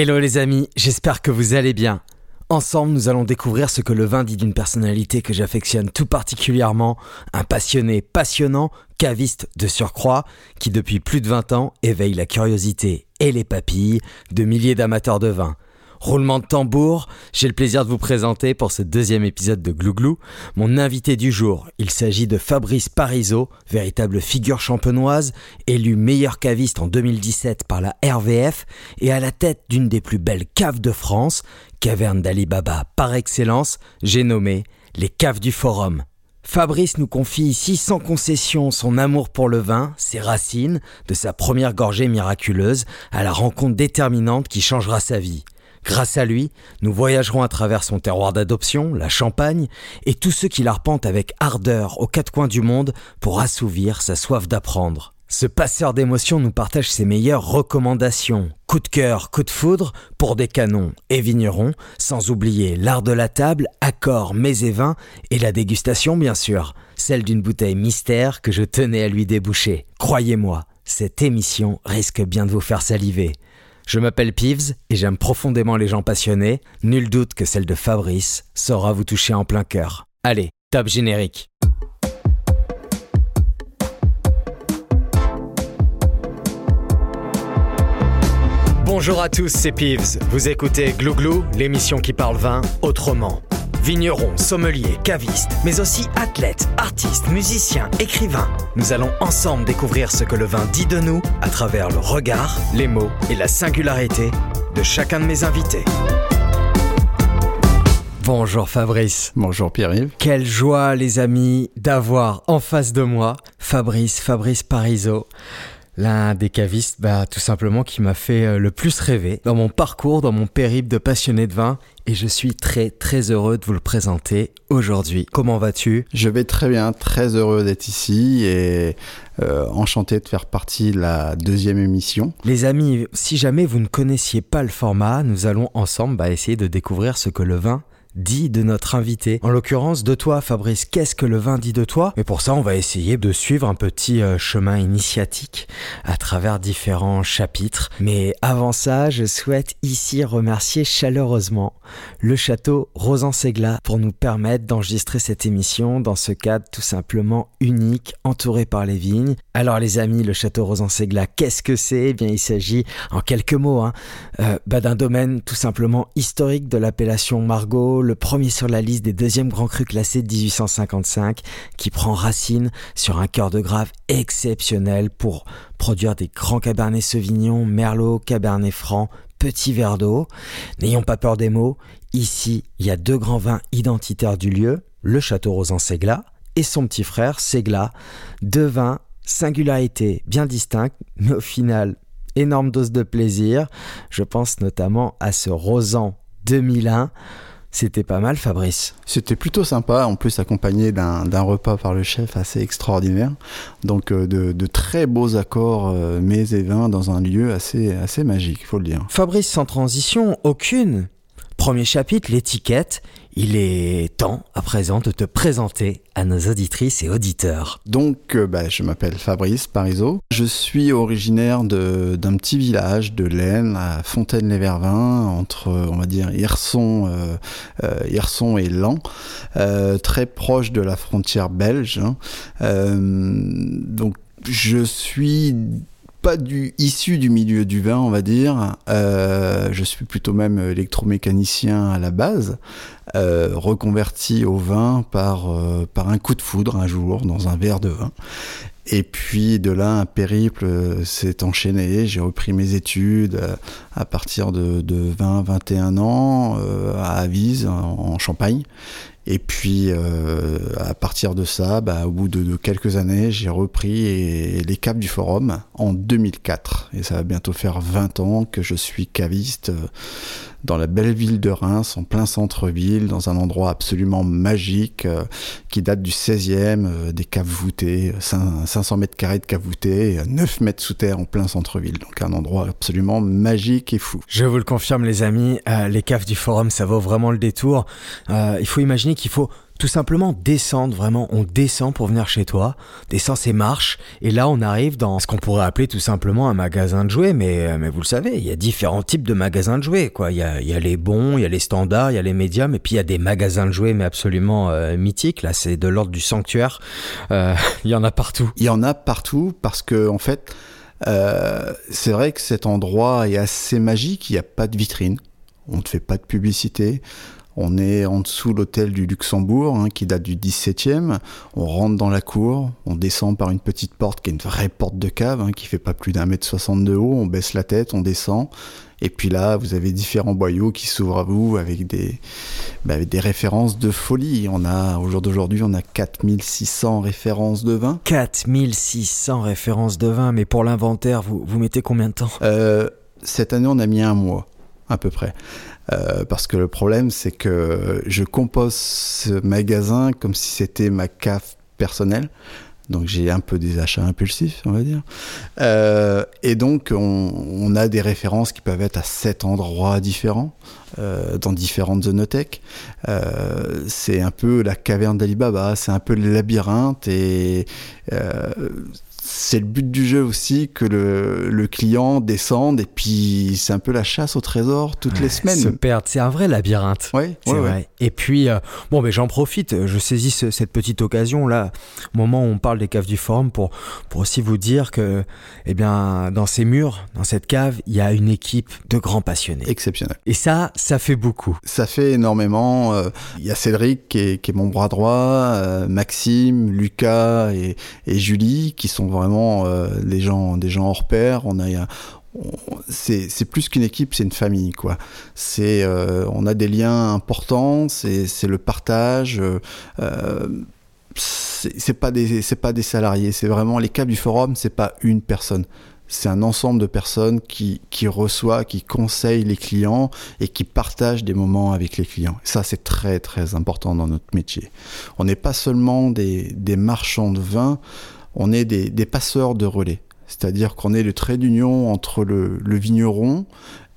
Hello les amis, j'espère que vous allez bien. Ensemble, nous allons découvrir ce que le vin dit d'une personnalité que j'affectionne tout particulièrement, un passionné passionnant, caviste de surcroît, qui depuis plus de 20 ans éveille la curiosité et les papilles de milliers d'amateurs de vin. Roulement de tambour, j'ai le plaisir de vous présenter pour ce deuxième épisode de Glouglou mon invité du jour. Il s'agit de Fabrice Parisot, véritable figure champenoise, élu meilleur caviste en 2017 par la RVF et à la tête d'une des plus belles caves de France, caverne d'Ali Baba par excellence, j'ai nommé les caves du Forum. Fabrice nous confie ici sans concession son amour pour le vin, ses racines, de sa première gorgée miraculeuse à la rencontre déterminante qui changera sa vie. Grâce à lui, nous voyagerons à travers son terroir d'adoption, la Champagne, et tous ceux qui l'arpentent avec ardeur aux quatre coins du monde pour assouvir sa soif d'apprendre. Ce passeur d'émotions nous partage ses meilleures recommandations, coup de cœur, coup de foudre, pour des canons et vignerons, sans oublier l'art de la table, accords, mets et vins, et la dégustation bien sûr, celle d'une bouteille mystère que je tenais à lui déboucher. Croyez-moi, cette émission risque bien de vous faire saliver. Je m'appelle Peeves et j'aime profondément les gens passionnés. Nul doute que celle de Fabrice saura vous toucher en plein cœur. Allez, top générique. Bonjour à tous, c'est Peeves. Vous écoutez Glouglou, l'émission qui parle vin autrement. Vignerons, sommeliers, cavistes, mais aussi athlètes, artistes, musiciens, écrivains. Nous allons ensemble découvrir ce que le vin dit de nous à travers le regard, les mots et la singularité de chacun de mes invités. Bonjour Fabrice. Bonjour Pierre-Yves. Quelle joie les amis d'avoir en face de moi Fabrice, Fabrice Parisot l'un des cavistes, bah, tout simplement, qui m'a fait euh, le plus rêver dans mon parcours, dans mon périple de passionné de vin. Et je suis très très heureux de vous le présenter aujourd'hui. Comment vas-tu? Je vais très bien, très heureux d'être ici et euh, enchanté de faire partie de la deuxième émission. Les amis, si jamais vous ne connaissiez pas le format, nous allons ensemble bah, essayer de découvrir ce que le vin dit de notre invité. En l'occurrence, de toi, Fabrice, qu'est-ce que le vin dit de toi? Et pour ça, on va essayer de suivre un petit euh, chemin initiatique à travers différents chapitres. Mais avant ça, je souhaite ici remercier chaleureusement le château Rosan-Segla pour nous permettre d'enregistrer cette émission dans ce cadre tout simplement unique, entouré par les vignes. Alors les amis, le château Rosan-Segla, qu'est-ce que c'est? Eh bien, il s'agit, en quelques mots, hein, euh, bah, d'un domaine tout simplement historique de l'appellation Margot, le premier sur la liste des deuxièmes grands crus classés de 1855, qui prend racine sur un cœur de grave exceptionnel pour produire des grands cabernets Sauvignon, Merlot, Cabernet Franc, petit verre d'eau. N'ayons pas peur des mots, ici il y a deux grands vins identitaires du lieu, le Château Rosan Segla et son petit frère Segla, deux vins singularité bien distincte, mais au final énorme dose de plaisir. Je pense notamment à ce Rosan 2001 c'était pas mal, Fabrice. C'était plutôt sympa, en plus accompagné d'un repas par le chef assez extraordinaire. Donc euh, de, très beaux accords euh, mets et vins dans un lieu assez, assez magique, il faut le dire. Fabrice, sans transition, aucune. Premier chapitre, l'étiquette. Il est temps à présent de te présenter à nos auditrices et auditeurs. Donc, euh, bah, je m'appelle Fabrice Parisot. Je suis originaire d'un petit village de l'Aisne, à Fontaine-les-Vervins, entre, on va dire, Hirson, euh, euh et Lan, très proche de la frontière belge. Hein. donc, je suis pas du issu du milieu du vin, on va dire. Euh, je suis plutôt même électromécanicien à la base, euh, reconverti au vin par, euh, par un coup de foudre un jour dans un verre de vin. Et puis de là, un périple s'est enchaîné. J'ai repris mes études à partir de, de 20-21 ans à Avise, en Champagne. Et puis, euh, à partir de ça, bah, au bout de, quelques années, j'ai repris les caves du forum en 2004. Et ça va bientôt faire 20 ans que je suis caviste euh, dans la belle ville de Reims, en plein centre-ville, dans un endroit absolument magique euh, qui date du 16e, euh, des caves voûtées, 500 mètres carrés de caves voûtées, 9 mètres sous terre en plein centre-ville. Donc un endroit absolument magique et fou. Je vous le confirme les amis, euh, les caves du forum, ça vaut vraiment le détour. il faut imaginer qu'il faut tout simplement descendre, vraiment, on descend pour venir chez toi, descend ses marches, et là on arrive dans ce qu'on pourrait appeler tout simplement un magasin de jouets, mais, euh, mais vous le savez, il y a différents types de magasins de jouets, quoi. Il y a, les bons, il y a les standards, il y a les médiums, et puis il y a des magasins de jouets, mais absolument euh, mythiques, là c'est de l'ordre du sanctuaire, euh, il y en a partout. Il y en a partout parce que, en fait, c'est vrai que cet endroit est assez magique, il n'y a pas de vitrine, on ne fait pas de publicité. On est en dessous l'hôtel du Luxembourg, hein, qui date du 17e. On rentre dans la cour, on descend par une petite porte qui est une vraie porte de cave, hein, qui fait pas plus d'un mètre soixante de haut. On baisse la tête, on descend. Et puis là, vous avez différents boyaux qui s'ouvrent à vous avec des, bah, avec des références de folie. On a, au jour d'aujourd'hui, on a 4600 références de vin. 4600 références de vin, mais pour l'inventaire, vous, vous mettez combien de temps? Euh, cette année, on a mis un mois, à peu près. Euh, parce que le problème, c'est que je compose ce magasin comme si c'était ma cave personnelle. Donc j'ai un peu des achats impulsifs, on va dire. Euh, et donc on, a des références qui peuvent être à sept endroits différents, euh, dans différentes zonothèques. Euh, c'est un peu la caverne d'Alibaba, c'est un peu le labyrinthe et c'est le but du jeu aussi que le, le, client descende et puis c'est un peu la chasse au trésor toutes ouais, les semaines. Se perdre, c'est un vrai labyrinthe. Oui, c'est ouais, vrai. Ouais. Et puis, euh, bon, mais j'en profite, je saisis ce, cette petite occasion là, au moment où on parle des caves du forum, pour, pour aussi vous dire que, eh bien, dans ces murs, dans cette cave, il y a une équipe de grands passionnés. Exceptionnel. Et ça, ça fait beaucoup. Ça fait énormément. Euh, Il y a Cédric qui est, qui est mon bras droit, euh, Maxime, Lucas et, et, Julie qui sont vraiment euh, des gens, des gens hors pair. On a, c'est plus qu'une équipe, c'est une famille, quoi. C'est, euh, on a des liens importants, c'est le partage. Euh, c'est pas des, c'est pas des salariés, c'est vraiment les caves du forum, c'est pas une personne. C'est un ensemble de personnes qui, qui reçoit, qui conseille les clients et qui partagent des moments avec les clients. Ça, c'est très, très important dans notre métier. On n'est pas seulement des, des marchands de vin, on est des, passeurs de relais. C'est-à-dire qu'on est le trait d'union entre le, vigneron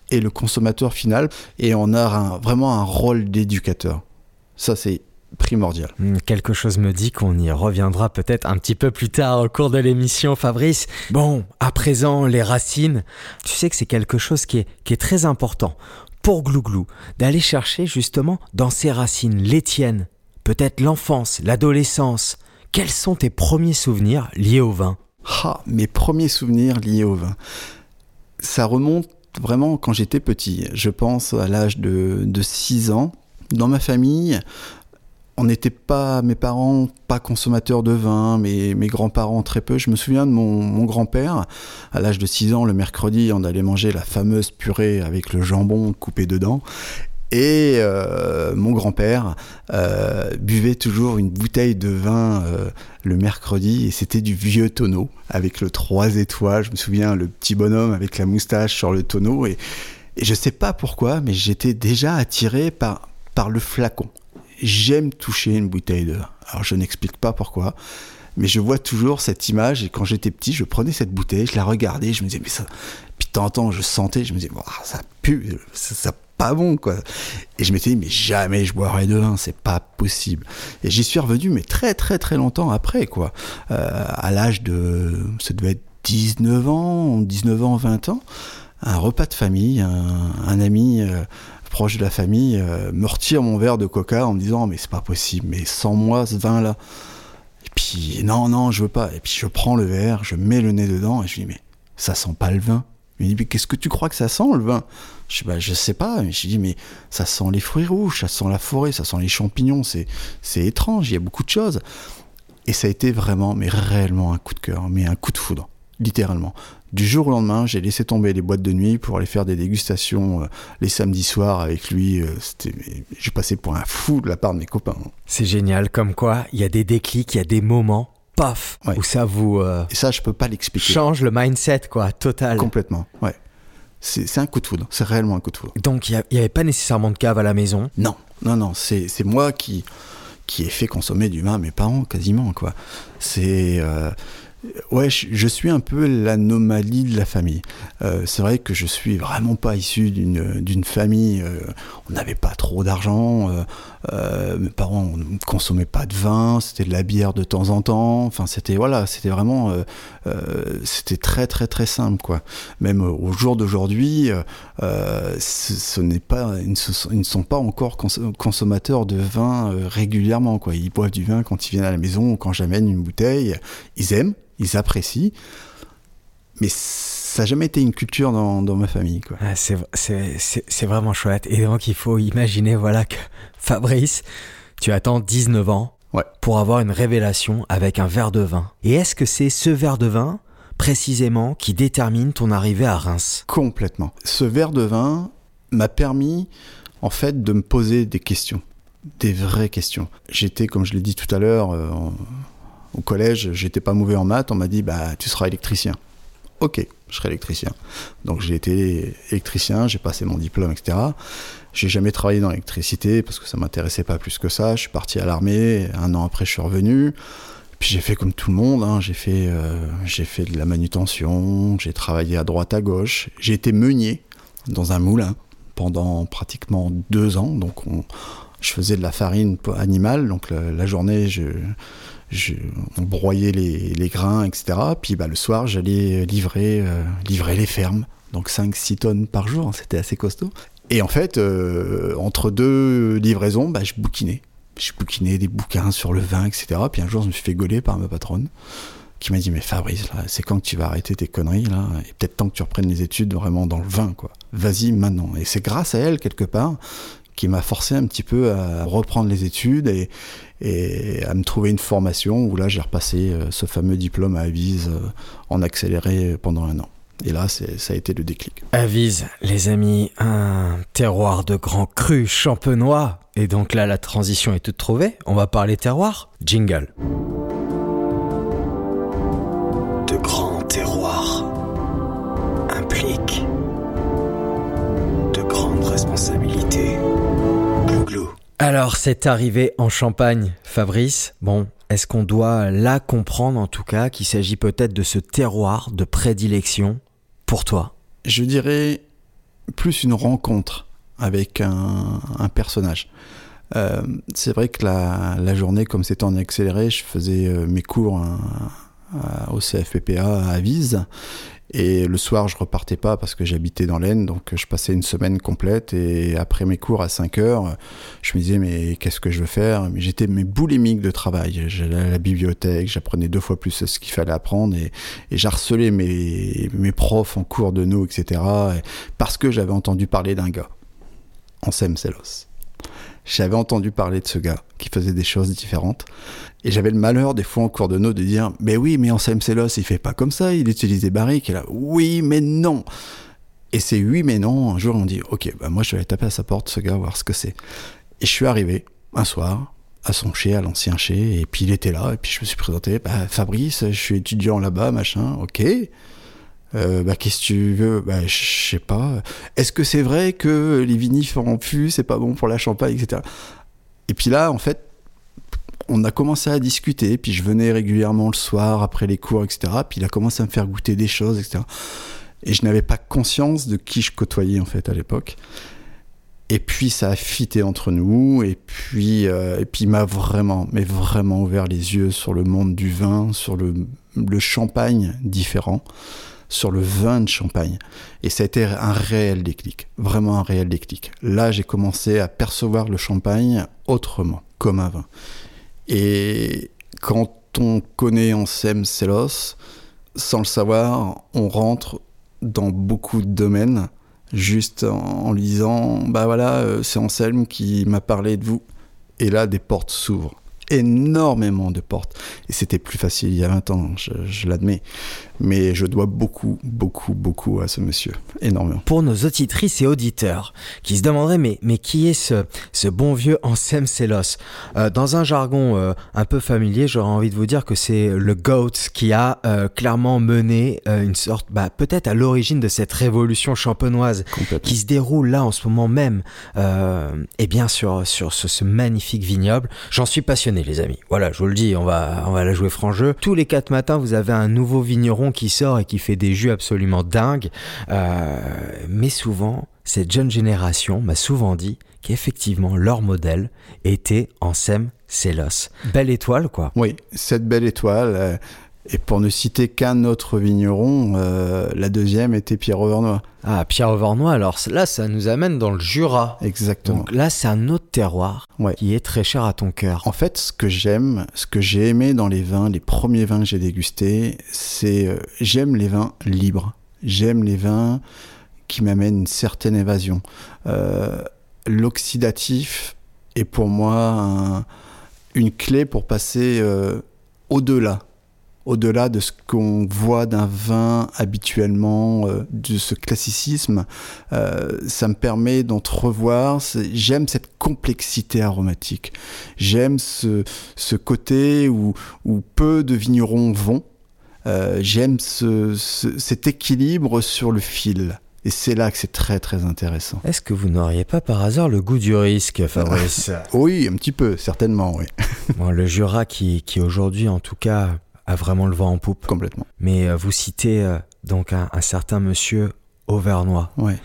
et le consommateur final, et on a vraiment un rôle d'éducateur. Ça, c'est primordial. Hmm, Quelque chose me dit qu'on y reviendra peut-être un petit peu plus tard au cours de l'émission, Fabrice. Bon, à présent, les racines, tu sais que c'est quelque chose qui est, qui est très important pour Glouglou, d'aller chercher justement dans ses racines, les tiennes, peut-être l'enfance, l'adolescence. Quels sont tes premiers souvenirs liés au vin? Ah, mes premiers souvenirs liés au vin. Ça remonte vraiment quand j'étais petit. Je pense à l'âge de, de 6 ans. Dans ma famille, on n'était pas, mes parents, pas consommateurs de vin, mais mes grands-parents très peu. Je me souviens de mon, mon grand-père, à l'âge de 6 ans, le mercredi, on allait manger la fameuse purée avec le jambon coupé dedans. Et euh, mon grand-père euh, buvait toujours une bouteille de vin euh, le mercredi et c'était du vieux tonneau avec le 3 étoiles. Je me souviens le petit bonhomme avec la moustache sur le tonneau et, et je sais pas pourquoi, mais j'étais déjà attiré par, par le flacon. J'aime toucher une bouteille de vin. Alors je n'explique pas pourquoi. Mais je vois toujours cette image et quand j'étais petit, je prenais cette bouteille, je la regardais, je me disais mais ça, puis de en temps je sentais, je me disais oh, ça pue, ça, ça pas bon quoi. Et je m'étais dit mais jamais je boirai de vin, c'est pas possible. Et j'y suis revenu mais très très très longtemps après quoi. Euh, à l'âge de ça devait être 19 ans, 19 ans, 20 ans, un repas de famille, un, ami euh, proche de la famille euh, me retire mon verre de coca en me disant mais c'est pas possible, mais sans moi ce vin là. Et puis non non, je veux pas. Et puis je prends le verre, je mets le nez dedans et je dis mais ça sent pas le vin. Il me dit, mais qu'est-ce que tu crois que ça sent le vin? Je sais pas. Je dis, mais ça sent les fruits rouges, ça sent la forêt, ça sent les champignons, c'est, c'est étrange, il y a beaucoup de choses. Et ça a été vraiment, mais réellement un coup de cœur, mais un coup de foudre, littéralement. Du jour au lendemain, j'ai laissé tomber les boîtes de nuit pour aller faire des dégustations euh, les samedis soirs avec lui. Euh, c'était, j'ai passé pour un fou de la part de mes copains. C'est génial, comme quoi il y a des déclics, il y a des moments paf, ouais. où ça vous euh, et ça je peux pas l'expliquer change le mindset quoi total complètement ouais c'est un coup de foudre c'est réellement un coup de foudre donc il n'y avait pas nécessairement de cave à la maison? Non non non c'est moi qui qui ai fait consommer du vin à mes parents quasiment quoi c'est euh, Ouais, je, suis un peu l'anomalie de la famille. Euh, c'est vrai que je suis vraiment pas issu d'une famille. Euh, on n'avait pas trop d'argent. Euh, mes parents ne consommaient pas de vin. C'était de la bière de temps en temps. Enfin, c'était voilà, c'était vraiment, c'était très très très simple quoi. Même au jour d'aujourd'hui, ils ne, sont pas encore consommateurs de vin régulièrement quoi. Ils boivent du vin quand ils viennent à la maison ou quand j'amène une bouteille. Ils aiment ils apprécient, mais ça n'a jamais été une culture dans, ma famille. Quoi. Ah, c'est vraiment chouette. Et donc, il faut imaginer voilà, que Fabrice, tu attends 19 ans pour avoir une révélation avec un verre de vin. Et est-ce que c'est ce verre de vin, précisément, qui détermine ton arrivée à Reims? Complètement. Ce verre de vin m'a permis, en fait, de me poser des questions. Des vraies questions. J'étais, comme je l'ai dit tout à l'heure, euh, au collège, j'étais pas mauvais en maths, on m'a dit bah tu seras électricien. Ok, je serai électricien. Donc j'ai été électricien, j'ai passé mon diplôme, etc. J'ai jamais travaillé dans l'électricité parce que ça m'intéressait pas plus que ça. Je suis parti à l'armée, un an après je suis revenu. Puis j'ai fait comme tout le monde, hein. j'ai fait, euh, fait de la manutention, j'ai travaillé à droite à gauche, j'ai été meunier dans un moulin pendant pratiquement deux ans. Donc je faisais de la farine animale, donc la journée je, je, on broyait les, grains, etc. Puis bah, le soir, j'allais livrer, euh, livrer les fermes. Donc 5-6 tonnes par jour, hein, c'était assez costaud. Et en fait, euh, entre deux livraisons, bah, je bouquinais. Je bouquinais des bouquins sur le vin, etc. Puis un jour, je me suis fait gauler par ma patronne qui m'a dit Mais Fabrice, c'est quand que tu vas arrêter tes conneries là? Et peut-être temps que tu reprennes les études vraiment dans le vin, quoi. Vas-y maintenant. Et c'est grâce à elle, quelque part, qui m'a forcé un petit peu à reprendre les études et, et à me trouver une formation où là j'ai repassé euh, ce fameux diplôme à Avise euh, en accéléré pendant un an. Et là, ça a été le déclic. Avise, les amis, un terroir de grands crus champenois. Et donc là, la transition est toute trouvée. On va parler terroir. Jingle. De grands terroirs impliquent de grandes responsabilités. Alors, c'est arrivé en Champagne, Fabrice. Bon, est-ce qu'on doit là comprendre en tout cas qu'il s'agit peut-être de ce terroir de prédilection pour toi? Je dirais plus une rencontre avec un, personnage. Euh, c'est vrai que la, journée, comme c'était en accéléré, je faisais euh, mes cours hein, au CFPPA à Avise et le soir, je repartais pas parce que j'habitais dans l'Aisne, donc je passais une semaine complète. Et après mes cours à 5 heures, je me disais, mais qu'est-ce que je veux faire? Mais j'étais mes boulimique de travail. J'allais à la bibliothèque, j'apprenais deux fois plus ce qu'il fallait apprendre et, j'harcelais mes, mes profs en cours de nous, etc. Parce que j'avais entendu parler d'un gars, Ansem Selos. J'avais entendu parler de ce gars qui faisait des choses différentes. Et j'avais le malheur, des fois en cours de nos, de dire Mais oui, mais en CMCLOS, il fait pas comme ça, il utilise des barriques. Et là, oui, mais non Et c'est oui, mais non. Un jour, on dit Ok, bah moi, je vais aller taper à sa porte, ce gars, voir ce que c'est. Et je suis arrivé un soir à son chez, à l'ancien chez, et puis il était là, et puis je me suis présenté bah, Fabrice, je suis étudiant là-bas, machin, ok. Euh, bah, qu'est-ce que tu veux? Bah, Je sais pas. Est-ce que c'est vrai que les vinifs en fût, c'est pas bon pour la champagne, etc. Et puis là, en fait, on a commencé à discuter, puis je venais régulièrement le soir après les cours, etc. Puis il a commencé à me faire goûter des choses, etc. Et je n'avais pas conscience de qui je côtoyais en fait à l'époque. Et puis ça a fité entre nous, et puis, euh, et puis il m'a vraiment, mais vraiment ouvert les yeux sur le monde du vin, sur le, le champagne différent, sur le vin de champagne. Et ça a été un réel déclic, vraiment un réel déclic. Là, j'ai commencé à percevoir le champagne autrement, comme un vin. Et quand on connaît Anselme Selos, sans le savoir, on rentre dans beaucoup de domaines, juste en, lui disant Bah voilà, euh, c'est Anselme qui m'a parlé de vous. Et là, des portes s'ouvrent énormément de portes. Et c'était plus facile il y a 20 ans, je, l'admets. Mais je dois beaucoup, beaucoup, beaucoup à ce monsieur. Énormément. Pour nos auditrices et auditeurs qui se demanderaient, mais, mais qui est ce, ce bon vieux Ansem Selos euh, Dans un jargon euh, un peu familier, j'aurais envie de vous dire que c'est le GOAT qui a euh, clairement mené une sorte, bah, peut-être à l'origine de cette révolution champenoise qui se déroule là en ce moment même, et bien sûr sur ce magnifique vignoble. J'en suis passionné les amis. Voilà, je vous le dis, on va, on va la jouer franc jeu. Tous les quatre matins, vous avez un nouveau vigneron qui sort et qui fait des jus absolument dingues. Euh, mais souvent, cette jeune génération m'a souvent dit qu'effectivement, leur modèle était en Sem Célos. Belle étoile, quoi. Oui, cette belle étoile. Euh, et pour ne citer qu'un autre vigneron, euh, la deuxième était Pierre Auvernois. Ah, Pierre Auvernois, alors là, ça nous amène dans le Jura. Exactement. Donc là, c'est un autre terroir Ouais. qui est très cher à ton cœur. En fait, ce que j'aime, ce que j'ai aimé dans les vins, les premiers vins que j'ai dégustés, c'est euh, j'aime les vins libres. J'aime les vins qui m'amènent une certaine évasion. Euh, L'oxydatif est pour moi un- une clé pour passer au-delà. Au-delà de ce qu'on voit d'un vin habituellement, euh, de ce classicisme, euh, ça me permet d'entrevoir. J'aime cette complexité aromatique. J'aime ce, ce côté où, où peu de vignerons vont. Euh, J'aime ce, ce- cet équilibre sur le fil. Et c'est là que c'est très très intéressant. Est-ce que vous n'auriez pas par hasard le goût du risque, Fabrice? Oui, un petit peu, certainement, oui, Bon, Le Jura qui, qui aujourd'hui, en tout cas, a vraiment le vent en poupe. complètement. Mais euh, vous citez euh, donc un, un certain monsieur Auvernois, Ouais.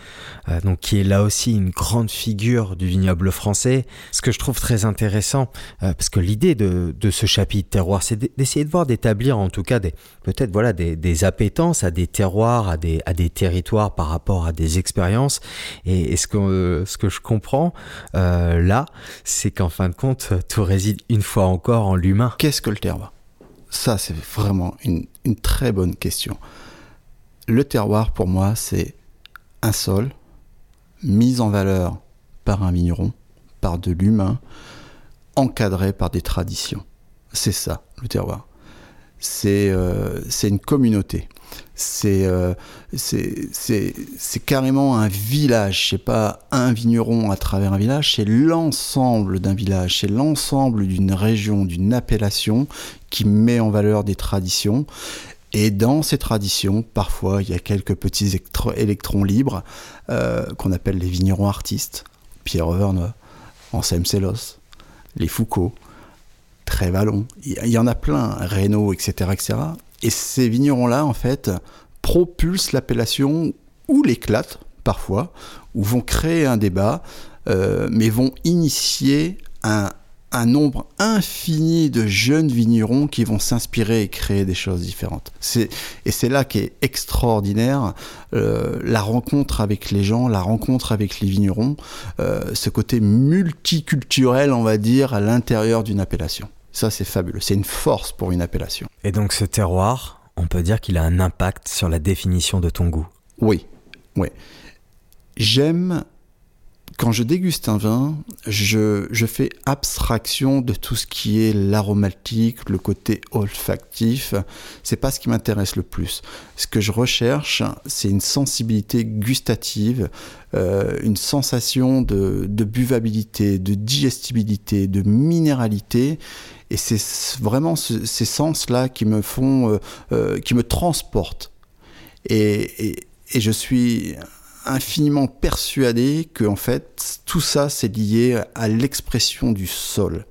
euh, donc qui est là aussi une grande figure du vignoble français. Ce que je trouve très intéressant, euh, parce que l'idée de, de ce chapitre terroir, c'est d'essayer de voir d'établir en tout cas des peut-être voilà des, des appétences à des terroirs, à des, à des territoires par rapport à des expériences. Et, et ce que euh, ce que je comprends là, c'est qu'en fin de compte, tout réside une fois encore en l'humain. Qu'est-ce que le terroir? Ça, c'est vraiment une, très bonne question. Le terroir, pour moi, c'est un sol mis en valeur par un vigneron, par de l'humain, encadré par des traditions. C'est ça, le terroir. C'est euh, c'est une communauté. C'est euh, c'est carrément un village. C'est pas un vigneron à travers un village, c'est l'ensemble d'un village, c'est l'ensemble d'une région, d'une appellation qui met en valeur des traditions. Et dans ces traditions, parfois, il y a quelques petits électro- électrons libres euh, qu'on appelle les vignerons artistes. Pierre Auvernois, Anselme Sélos, les Foucault, Trévalon. Il il y en a plein, Reynaud, etc., etc. Et ces vignerons-là, en fait, propulsent l'appellation ou l'éclatent parfois, ou vont créer un débat, euh, mais vont initier un, nombre infini de jeunes vignerons qui vont s'inspirer et créer des choses différentes. C'est, et c'est là qu'est extraordinaire euh, la rencontre avec les gens, la rencontre avec les vignerons, euh, ce côté multiculturel, on va dire, à l'intérieur d'une appellation. Ça, c'est fabuleux. C'est une force pour une appellation. Et donc ce terroir, on peut dire qu'il a un impact sur la définition de ton goût. Oui, oui. J'aime, quand je déguste un vin, je, je fais abstraction de tout ce qui est l'aromatique, le côté olfactif. C'est pas ce qui m'intéresse le plus. Ce que je recherche, c'est une sensibilité gustative, euh, une sensation de, de buvabilité, de digestibilité, de minéralité. Et c'est vraiment ce- ces sens-là qui me font, euh, euh, qui me transportent. Et, je suis infiniment persuadé que en fait tout ça c'est lié à l'expression du sol,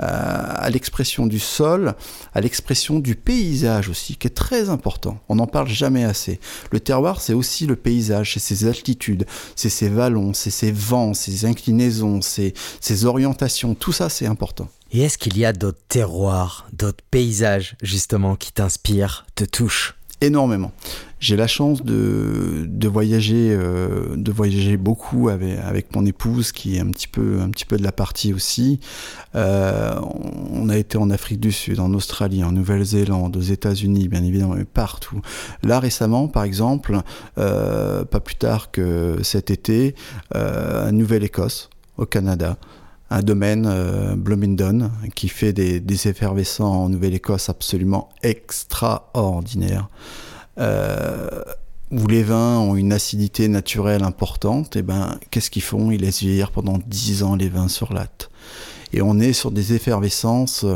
Euh, à l'expression du sol, à l'expression du paysage aussi, qui est très important. On n'en parle jamais assez. Le terroir, c'est aussi le paysage, c'est ses altitudes, c'est ses vallons, c'est ses vents, ses inclinaisons, ses orientations. Tout ça, c'est important. Et est-ce qu'il y a d'autres terroirs, d'autres paysages justement qui t'inspirent, te touchent? Énormément. J'ai la chance de, de voyager, euh, de voyager beaucoup avec, mon épouse qui est un petit peu, un petit peu de la partie aussi. Euh, on a été en Afrique du Sud, en Australie, en Nouvelle-Zélande, aux États-Unis, bien évidemment, mais partout. Là récemment, par exemple, euh, pas plus tard que cet été, à Nouvelle-Écosse, au Canada un domaine, euh, Bloomingdon, qui fait des, des effervescents en Nouvelle-Écosse absolument extraordinaires. Euh, où les vins ont une acidité naturelle importante, et ben qu'est-ce qu'ils font? Ils laissent vieillir pendant 10 ans les vins sur latte. Et on est sur des effervescences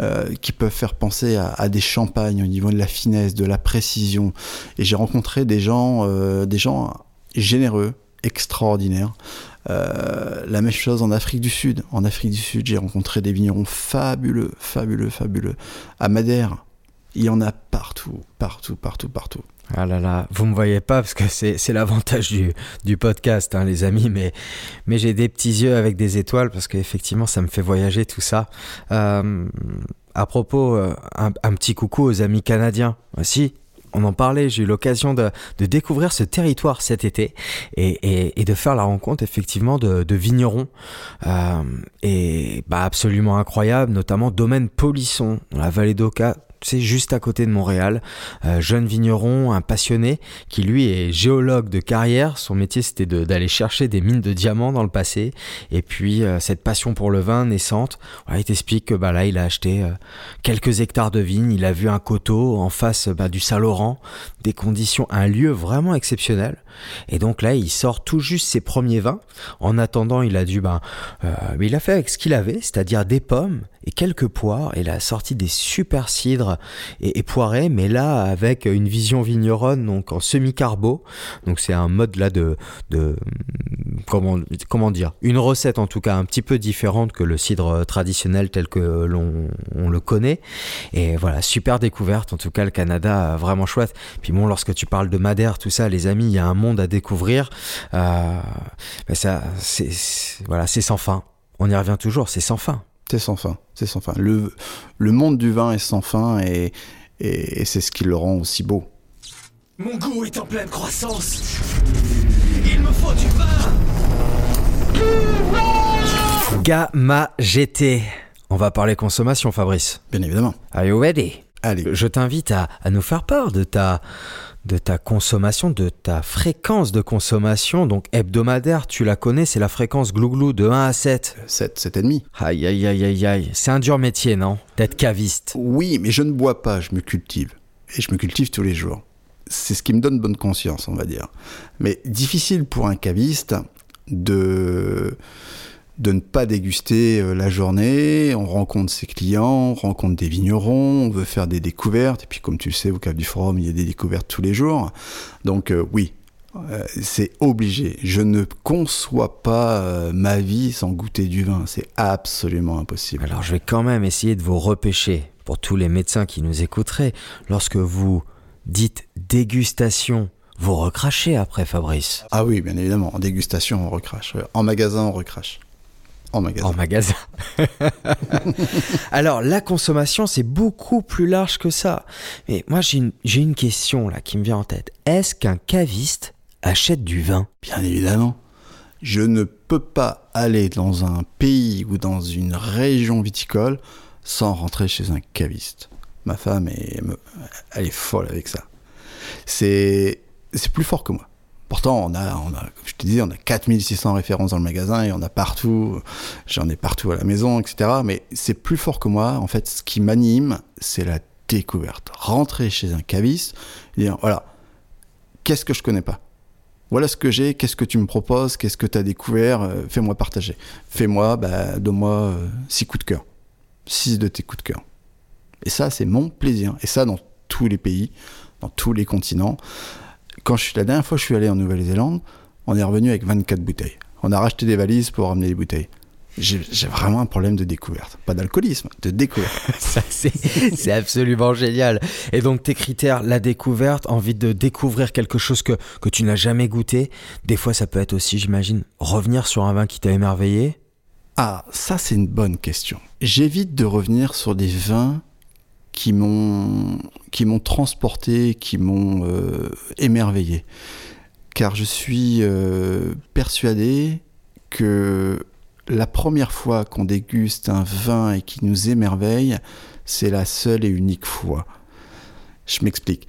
euh, qui peuvent faire penser à, à, des champagnes au niveau de la finesse, de la précision. Et j'ai rencontré des gens, euh, des gens généreux extraordinaires. Euh, la même chose en Afrique du Sud. En Afrique du Sud, j'ai rencontré des vignerons fabuleux, fabuleux, fabuleux. À Madère, il y en a partout, partout, partout, partout. Ah là là, vous me voyez pas parce que c'est l'avantage du, du podcast, hein, les amis, mais, mais j'ai des petits yeux avec des étoiles parce qu'effectivement, ça me fait voyager tout ça. Euh, à propos, euh, un, petit coucou aux amis canadiens. Si, on en parlait, j'ai eu l'occasion de, découvrir ce territoire cet été et, de faire la rencontre effectivement de, vignerons euh, et bah absolument incroyable, notamment domaine Polisson dans la vallée d'Oka, c'est juste à côté de Montréal. Euh, jeune vigneron, un passionné, qui lui est géologue de carrière. Son métier c'était d'aller chercher des mines de diamants dans le passé. Et puis euh, cette passion pour le vin naissante, il t'explique que bah, là il a acheté euh, quelques hectares de vignes, il a vu un coteau en face bah, du Saint-Laurent, des conditions, un lieu vraiment exceptionnel. Et donc là il sort tout juste ses premiers vins. En attendant il a dû, bah, il a fait avec ce qu'il avait, c'est-à-dire des pommes et quelques poires. Et il a sorti des super cidres et, poirés, mais là avec une vision vigneronne, donc en semi-carbo. Donc c'est un mode là de, comment, dire, une recette en tout cas un petit peu différente que le cidre traditionnel tel que l'on on le connaît. Et voilà, super découverte. En tout cas, le Canada, vraiment chouette. Puis bon, lorsque tu parles de Madère, tout ça, les amis, il y a un monde à découvrir. Euh, ça, c'est voilà, c'est sans fin. On y revient toujours, c'est sans fin. C'est sans fin, c'est sans fin. Le, le monde du vin est sans fin et, et, c'est ce qui le rend aussi beau. Mon goût est en pleine croissance. Il me faut du vin. Gamma GT. On va parler consommation, Fabrice. Bien évidemment. Are you ready? Allez. Je t'invite à, à nous faire part de ta de ta consommation, de ta fréquence de consommation. Donc hebdomadaire, tu la connais, c'est la fréquence glouglou de 1 à 7. 7, 7,5. Aïe, aïe, aïe, aïe, aïe. C'est un dur métier, non D'être caviste? Oui, mais je ne bois pas, je me cultive. Et je me cultive tous les jours. C'est ce qui me donne bonne conscience, on va dire. Mais difficile pour un caviste de de ne pas déguster euh, la journée, on rencontre ses clients, on rencontre des vignerons, on veut faire des découvertes, et puis comme tu le sais, au Cap du Forum, il y a des découvertes tous les jours. Donc euh, oui, euh, c'est obligé. Je ne conçois pas ma vie sans goûter du vin, c'est absolument impossible. Alors je vais quand même essayer de vous repêcher, pour tous les médecins qui nous écouteraient, lorsque vous dites dégustation, vous recrachez après Fabrice? Ah oui, bien évidemment. En dégustation, on recrache. En magasin, on recrache. En magasin. En magasin. Alors, la consommation, c'est beaucoup plus large que ça. Mais moi, j'ai une, une, question là qui me vient en tête. Est-ce qu'un caviste achète du vin? Bien évidemment. Je ne peux pas aller dans un pays ou dans une région viticole sans rentrer chez un caviste. Ma femme, est, elle est folle avec ça. C'est plus fort que moi. Pourtant, on a, a, je te dis, on a 4600 références dans le magasin et on a partout, j'en ai partout à la maison, etc. Mais c'est plus fort que moi. En fait, ce qui m'anime, c'est la découverte. Rentrer chez un caviste, dire, voilà, qu'est-ce que je connais pas? Voilà ce que j'ai, qu'est-ce que tu me proposes, qu'est-ce que tu as découvert, euh, fais-moi partager. Fais-moi, bah, donne-moi euh, six coups de cœur. Six de tes coups de cœur. Et ça, c'est mon plaisir. Et ça, dans tous les pays, dans tous les continents quand je suis la dernière fois je suis allé en Nouvelle-Zélande, on est revenu avec 24 bouteilles. On a racheté des valises pour ramener les bouteilles. J'ai vraiment un problème de découverte. Pas d'alcoolisme, de découverte. c'est absolument génial. Et donc, tes critères, la découverte, envie de découvrir quelque chose que, que tu n'as jamais goûté. Des fois, ça peut être aussi, j'imagine, revenir sur un vin qui t'a émerveillé? Ah, ça, c'est une bonne question. J'évite de revenir sur des vins qui m'ont qui m'ont transporté, qui m'ont euh, émerveillé. Car je suis euh, persuadé que la première fois qu'on déguste un vin et qui nous émerveille, c'est la seule et unique fois. Je m'explique.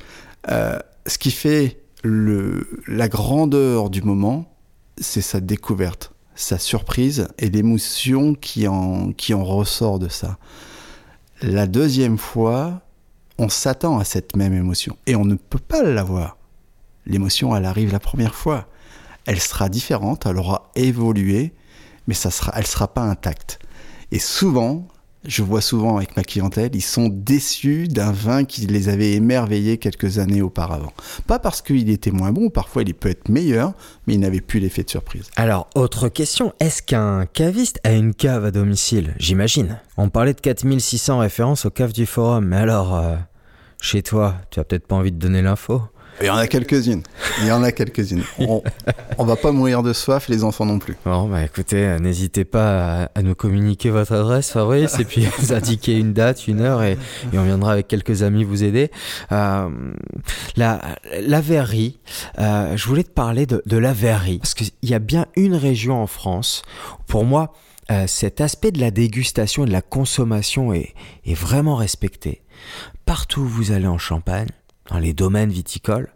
Euh, ce qui fait le, la grandeur du moment, c'est sa découverte, sa surprise et l'émotion qui en, qui en ressort de ça. La deuxième fois, on s'attend à cette même émotion et on ne peut pas l'avoir. L'émotion, elle arrive la première fois. Elle sera différente, elle aura évolué, mais ça sera, elle ne sera pas intacte. Et souvent, je vois souvent avec ma clientèle, ils sont déçus d'un vin qui les avait émerveillés quelques années auparavant. Pas parce qu'il était moins bon, parfois il peut être meilleur, mais il n'avait plus l'effet de surprise. Alors, autre question, est-ce qu'un caviste a une cave à domicile? J'imagine. On parlait de 4600 références aux caves du forum, mais alors, euh, chez toi, tu as peut-être pas envie de donner l'info? Il y en a quelques-unes. Il y en a quelques-unes. On, on va pas mourir de soif, les enfants non plus. Bon, bah écoutez, euh, n'hésitez pas à, nous communiquer votre adresse, Fabrice, et puis vous indiquer une date, une heure, et, on viendra avec quelques amis vous aider. Euh, la, la verrerie, euh, je voulais te parler de, de la verrerie, parce qu'il y a bien une région en France, pour moi, cet aspect de la dégustation et de la consommation est, est vraiment respecté. Partout où vous allez en Champagne, dans les domaines viticoles.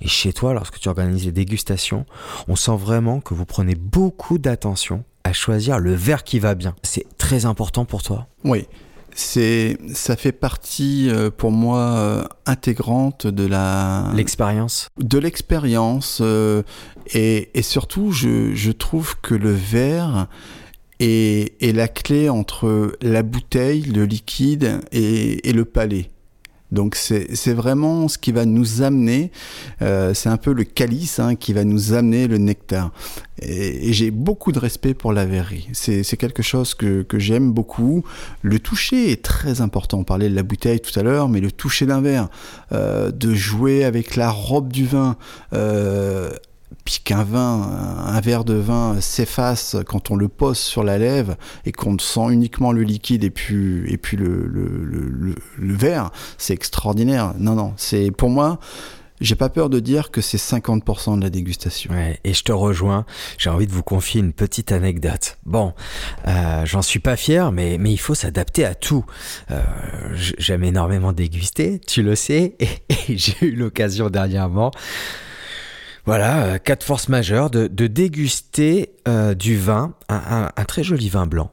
Et chez toi, lorsque tu organises les dégustations, on sent vraiment que vous prenez beaucoup d'attention à choisir le verre qui va bien. C'est très important pour toi? Oui, c'est ça fait partie euh, pour moi euh, intégrante de la l'expérience? de l'expérience euh, et, et, surtout je, je, trouve que le verre est, est, la clé entre la bouteille le liquide et, et le palais donc c'est vraiment ce qui va nous amener, euh, c'est un peu le calice hein, qui va nous amener le nectar. Et, j'ai beaucoup de respect pour la verrerie. C'est quelque chose que, j'aime beaucoup. Le toucher est très important. On parlait de la bouteille tout à l'heure, mais le toucher d'un verre, euh, de jouer avec la robe du vin. Euh, puis qu'un vin, un verre de vin s'efface quand on le pose sur la lèvre et qu'on sent uniquement le liquide et puis, et puis le, le, le, verre, c'est extraordinaire. Non, non, c'est pour moi, j'ai pas peur de dire que c'est 50% de la dégustation. Et je te rejoins. J'ai envie de vous confier une petite anecdote. Bon, euh, j'en suis pas fier, mais, mais il faut s'adapter à tout. Euh, J'aime énormément déguster, tu le sais, et, et j'ai eu l'occasion dernièrement voilà, euh, quatre forces majeures de, déguster euh, du vin, un, très joli vin blanc,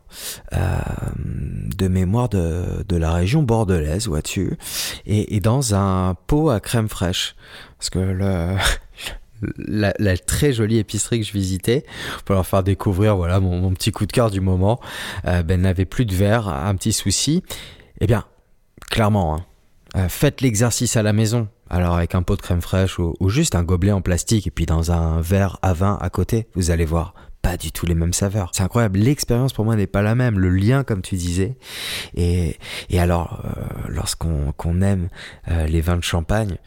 euh, de mémoire de, la région bordelaise, vois-tu, et, dans un pot à crème fraîche. Parce que le, la, très jolie épicerie que je visitais pour leur faire découvrir voilà mon, petit coup de cœur du moment, ben n'avait plus de verre, un petit souci. Eh bien, clairement, hein, faites l'exercice à la maison alors avec un pot de crème fraîche ou, juste un gobelet en plastique et puis dans un verre à vin à côté, vous allez voir, pas du tout les mêmes saveurs. C'est incroyable, l'expérience pour moi n'est pas la même, le lien comme tu disais. Et, et alors, euh, lorsqu'on aime euh, les vins de champagne,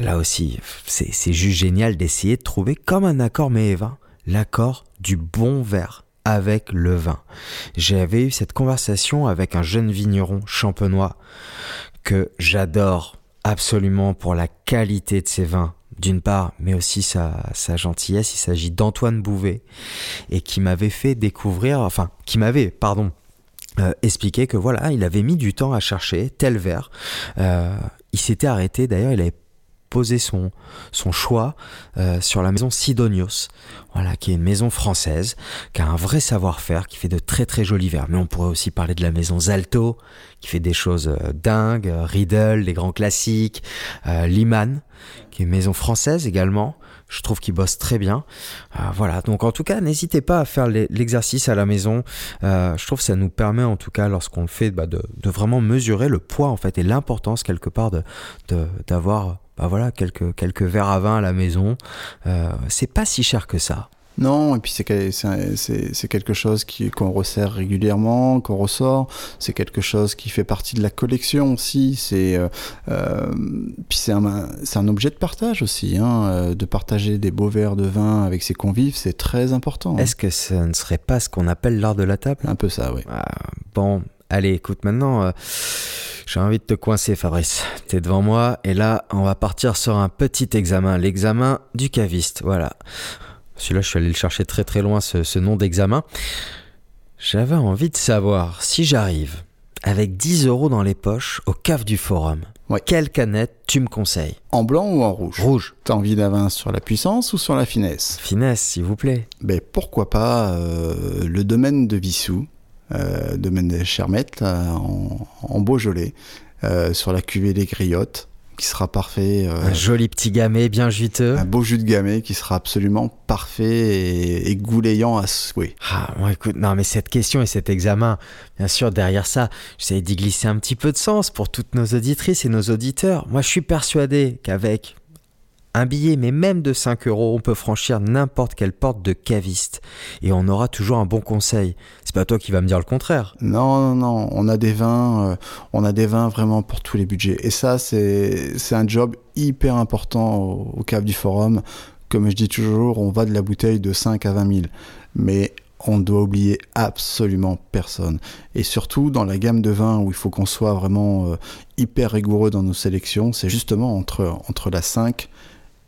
là aussi, c'est juste génial d'essayer de trouver comme un accord mais vin, l'accord du bon verre avec le vin. J'avais eu cette conversation avec un jeune vigneron champenois que j'adore absolument pour la qualité de ses vins, d'une part, mais aussi sa, gentillesse. Il s'agit d'Antoine Bouvet, et qui m'avait fait découvrir, enfin, qui m'avait, pardon, euh, expliqué que voilà, il avait mis du temps à chercher tel verre. Euh, il s'était arrêté, d'ailleurs, il avait posé son, son choix euh, sur la maison Sidonios, voilà, qui est une maison française, qui a un vrai savoir-faire, qui fait de très très jolis verres. Mais on pourrait aussi parler de la maison Zalto, qui fait des choses euh, dingues, euh, Riedel, les grands classiques, Liman, qui est une maison française également. Je trouve qu'il bosse très bien. voilà, donc en tout cas, n'hésitez pas à faire l'exercice à la maison. je trouve que ça nous permet, en tout cas, lorsqu'on le fait, bah, de, de, vraiment mesurer le poids en fait et l'importance quelque part de d'avoir bah voilà, quelques, quelques verres à vin à la maison. Euh, c'est pas si cher que ça. Non, et puis c'est quelque chose qu'on resserre régulièrement, qu'on ressort. C'est quelque chose qui fait partie de la collection aussi. C'est euh, euh puis c'est un, un, objet de partage aussi, hein, de partager des beaux verres de vin avec ses convives, c'est très important. Hein. Est-ce que ce ne serait pas ce qu'on appelle l'art de la table? Un peu ça, oui. Ah, bon, allez, écoute, maintenant. Euh, j'ai envie de te coincer, Fabrice. T'es devant moi et là, on va partir sur un petit examen, l'examen du caviste. Voilà. Celui-là, je suis allé le chercher très très loin, ce, nom d'examen. J'avais envie de savoir si j'arrive avec 10 euros dans les poches au cave du forum. Quelle canette tu me conseilles? En blanc ou en rouge? Rouge. T'as envie vin sur la puissance ou sur la finesse? Finesse, s'il vous plaît. Ben pourquoi pas euh, le domaine de Vissou domaine des Chermettes, en, Beaujolais, euh, sur la cuvée des Griottes, qui sera parfait. un joli petit gamay bien juteux. Un beau jus de gamay qui sera absolument parfait et, et goulayant à souhait. Ah, bon, écoute, non, mais cette question et cet examen, bien sûr, derrière ça, j'essaie d'y glisser un petit peu de sens pour toutes nos auditrices et nos auditeurs. Moi, je suis persuadé qu'avec un billet, mais même de 5 euros, on peut franchir n'importe quelle porte de caviste. Et on aura toujours un bon conseil. C'est pas toi qui vas me dire le contraire. Non, non, non. On a des vins, euh, on a des vins vraiment pour tous les budgets. Et ça, c'est, un job hyper important au, au Cave du Forum. Comme je dis toujours, on va de la bouteille de 5 à 20 000. Mais on ne doit oublier absolument personne. Et surtout dans la gamme de vins où il faut qu'on soit vraiment euh, hyper rigoureux dans nos sélections, c'est justement entre, entre la 5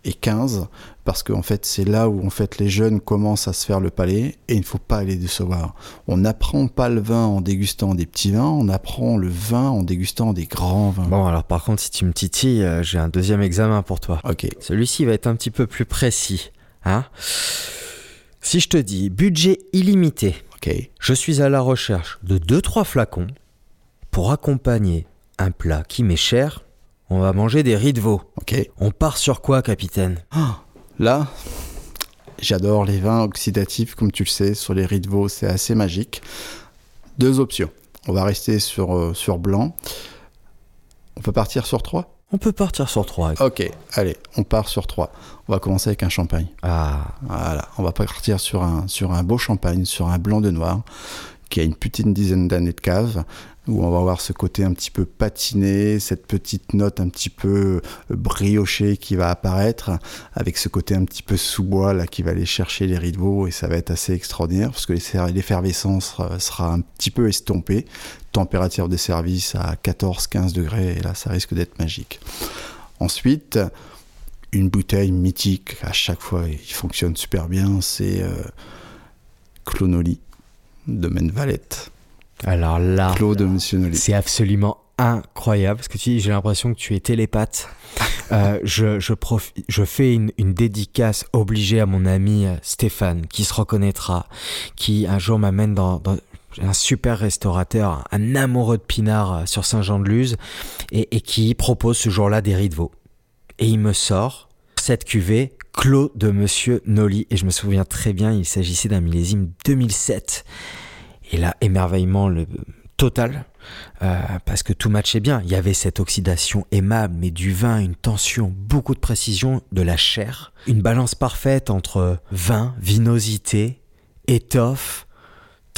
et 15, parce qu'en fait c'est là où en fait les jeunes commencent à se faire le palais et il ne faut pas les décevoir. On n'apprend pas le vin en dégustant des petits vins, on apprend le vin en dégustant des grands vins. Bon, alors par contre, si tu me titilles, euh, j'ai un deuxième examen pour toi. Ok, Celui-ci va être un petit peu plus précis. Hein si je te dis budget illimité, ok, je suis à la recherche de 2-3 flacons pour accompagner un plat qui m'est cher. On va manger des riz de veau. ok. On part sur quoi, capitaine? Là, j'adore les vins oxydatifs, comme tu le sais, sur les riz de veau, c'est assez magique. Deux options. On va rester sur, euh, sur blanc. On peut partir sur trois? On peut partir sur 3. Ok, allez, on part sur trois. On va commencer avec un champagne. Ah, Voilà, on va partir sur un, sur un beau champagne, sur un blanc de noir, qui a une petite dizaine d'années de cave, où on va avoir ce côté un petit peu patiné, cette petite note un petit peu euh, briochée qui va apparaître, avec ce côté un petit peu sous-bois qui va aller chercher les riz de veau, et ça va être assez extraordinaire, parce que l'effer- l'effervescence sera, sera un petit peu estompée, température de service à 14-15 degrés, et là ça risque d'être magique. Ensuite, une bouteille mythique, à chaque fois il fonctionne super bien, c'est euh, Clonoli, domaine Valette. Alors là, Claude Monsieur Nolly. c'est absolument incroyable parce que tu dis, j'ai l'impression que tu es télépathe. Euh, je, je, je fais une, une dédicace obligée à mon ami euh, Stéphane qui se reconnaîtra, qui un jour m'amène dans, dans un super restaurateur, un amoureux de pinard euh, sur Saint-Jean-de-Luz et, et qui propose ce jour-là des riz de veau. Et il me sort cette cuvée Clos de Monsieur Nolly et je me souviens très bien, il s'agissait d'un millésime 2007. Et là, émerveillement le total, euh, parce que tout matchait bien. Il y avait cette oxydation aimable, mais du vin, une tension, beaucoup de précision, de la chair, une balance parfaite entre vin, vinosité, étoffe,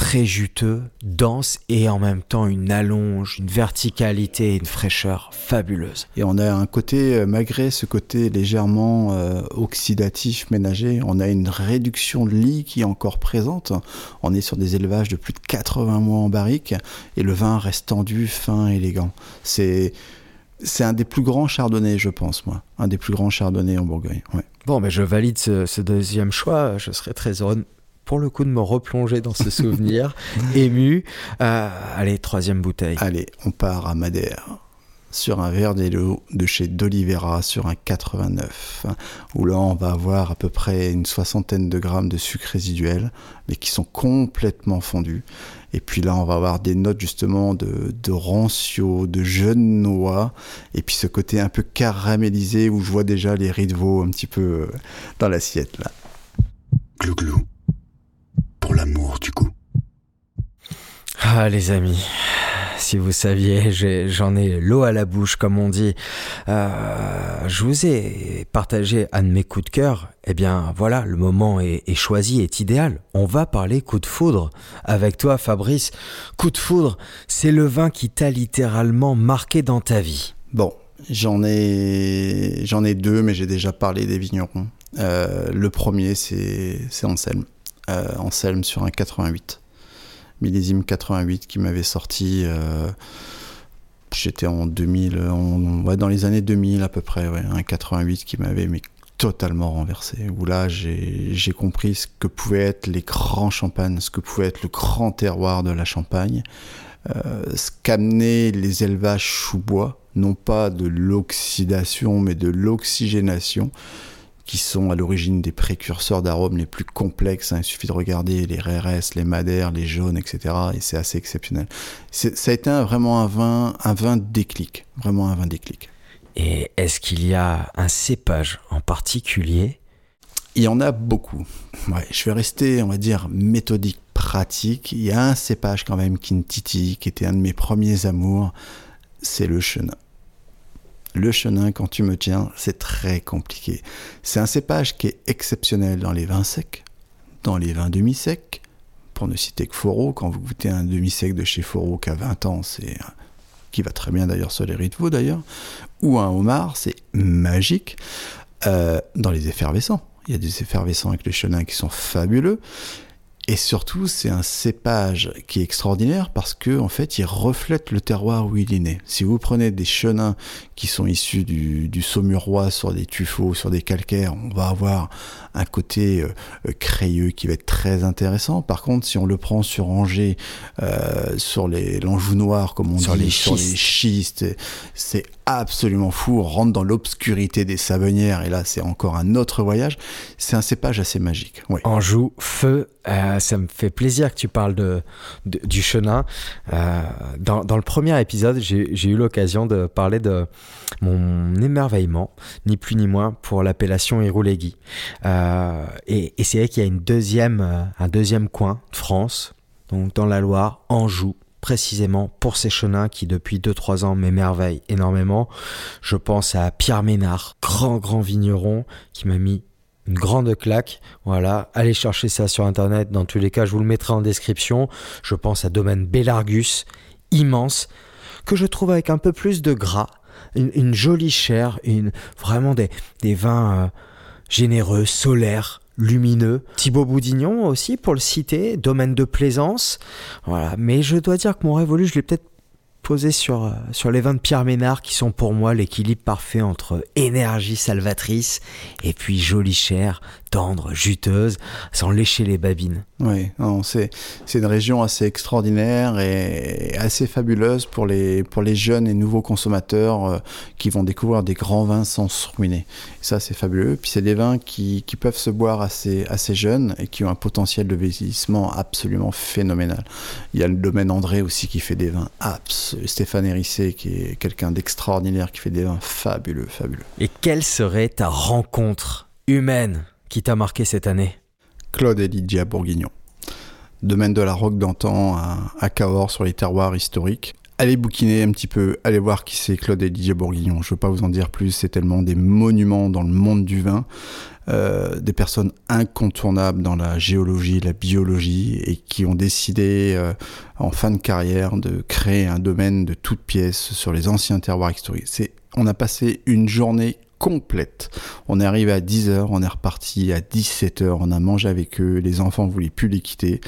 très juteux, dense et en même temps une allonge, une verticalité et une fraîcheur fabuleuse. Et on a un côté, euh, malgré ce côté légèrement euh, oxydatif ménager, on a une réduction de lit qui est encore présente. On est sur des élevages de plus de 80 mois en barrique et le vin reste tendu, fin, élégant. C'est c'est un des plus grands chardonnays, je pense, moi. Un des plus grands chardonnays en Bourgogne. Ouais. Bon, ben je valide ce, ce deuxième choix. Je serais très heureux, pour le coup, de me replonger dans ce souvenir ému. Euh, allez, troisième bouteille. Allez, on part à Madère. Sur un verre d'Elo de chez D'Olivera sur un 89, où là on va avoir à peu près une soixantaine de grammes de sucre résiduel, mais qui sont complètement fondus. Et puis là on va avoir des notes justement de, de rancio, de jeunes noix, et puis ce côté un peu caramélisé où je vois déjà les riz de veau un petit peu euh, dans l'assiette là. Glou-glou. L'amour, du coup. Ah, les amis, si vous saviez, j'en ai, l'eau à la bouche, comme on dit. Euh, je vous ai partagé un de mes coups de cœur. Eh bien, voilà, le moment est, est choisi, est idéal. On va parler coup de foudre avec toi, Fabrice. Coup de foudre, c'est le vin qui t'a littéralement marqué dans ta vie. Bon, j'en ai, j'en ai deux, mais j'ai déjà parlé des vignerons. Euh, le premier, c'est, c'est Anselme. Euh, Anselme sur un 88. Millésime 88 qui m'avait sorti. euh, j'étais en 2000, en- ouais, dans les années 2000 à peu près, un 88 qui m'avait totalement renversé. Où là, j'ai, compris ce que pouvaient être les grands champagnes, ce que pouvait être le grand terroir de la Champagne euh, ce qu'amenaient les élevages sous-bois, non pas de l'oxydation, mais de l'oxygénation, qui sont à l'origine des précurseurs d'arômes les plus complexes. hein. Il suffit de regarder les RRS, les madères, les jaunes, etc. Et c'est assez exceptionnel. Ça a été un- vraiment un vin, un vin déclic, vraiment un vin déclic. Et est-ce qu'il y a un cépage en particulier? Il y en a beaucoup. Ouais, je vais rester, on va dire, méthodique, pratique. Il y a un cépage quand même qui me titille, qui était un de mes premiers amours, c'est le chenin. Le chenin, quand tu me tiens, c'est très compliqué. C'est un cépage qui est exceptionnel dans les vins secs, dans les vins demi-secs. Pour ne citer que Foro, quand vous goûtez un demi-sec de chez Foro qui a 20 ans, c'est qui va très bien d'ailleurs sur les Ritvo d'ailleurs, ou un homard, c'est magique. Euh, dans les effervescents, il y a des effervescents avec les chenins qui sont fabuleux. Et surtout, c'est un cépage qui est extraordinaire parce que, en fait, il reflète le terroir où il est né. Si vous prenez des chenins qui sont issus du, du saumurois sur des tuffeaux, sur des calcaires, on va avoir un côté euh, euh, crayeux qui va être très intéressant. Par contre, si on le prend sur Angers, euh, sur les l'Anjou noir, comme on Sur dit, les sur les schistes, c'est absolument fou. On rentre dans l'obscurité des savonnières et là, c'est encore un autre voyage. C'est un cépage assez magique. Ouais. Anjou, feu, euh, ça me fait plaisir que tu parles de, du chenin. Euh, dans, dans le premier épisode, j'ai eu l'occasion de parler de mon émerveillement, ni plus ni moins, pour l'appellation Iroulégui. Euh, et et c'est vrai qu'il y a une deuxième, euh, un deuxième coin de France, donc dans la Loire, Anjou, précisément pour ces chenins qui depuis 2-3 ans m'émerveillent énormément. Je pense à Pierre Ménard, grand grand vigneron, qui m'a mis une grande claque. Voilà, allez chercher ça sur internet. Dans tous les cas, je vous le mettrai en description. Je pense à Domaine Bellargus, immense, que je trouve avec un peu plus de gras, une, jolie chair, une, vraiment des, des vins euh, généreux, solaires, lumineux. Thibaut Boudignon aussi, pour le citer, domaine de plaisance. Voilà, mais je dois dire que mon révolu, je l'ai peut-être posé sur, euh, sur les vins de Pierre Ménard qui sont pour moi l'équilibre parfait entre énergie salvatrice et puis jolie chair, tendre, juteuse, sans lécher les babines. Oui, c'est c'est une région assez extraordinaire et assez fabuleuse pour les pour les jeunes et nouveaux consommateurs euh, qui vont découvrir des grands vins sans se ruiner. Et ça, c'est fabuleux. Puis c'est des vins qui, qui peuvent se boire assez assez jeunes et qui ont un potentiel de vieillissement absolument phénoménal. Il y a le domaine André aussi qui fait des vins abs. Stéphane Hérissé qui est quelqu'un d'extraordinaire qui fait des vins fabuleux, fabuleux. Et quelle serait ta rencontre humaine? Qui t'a marqué cette année Claude et Lydia Bourguignon. Domaine de la Roque d'antan à, Cahors sur les terroirs historiques. Allez bouquiner un petit peu, allez voir qui c'est Claude et Lydia Bourguignon. Je ne veux pas vous en dire plus, c'est tellement des monuments dans le monde du vin, euh, des personnes incontournables dans la géologie, la biologie, et qui ont décidé euh, en fin de carrière de créer un domaine de toutes pièces sur les anciens terroirs historiques. C'est, on a passé une journée complète. On est arrivé à 10h, on est reparti à 17h, on a mangé avec eux, les enfants voulaient plus les quitter.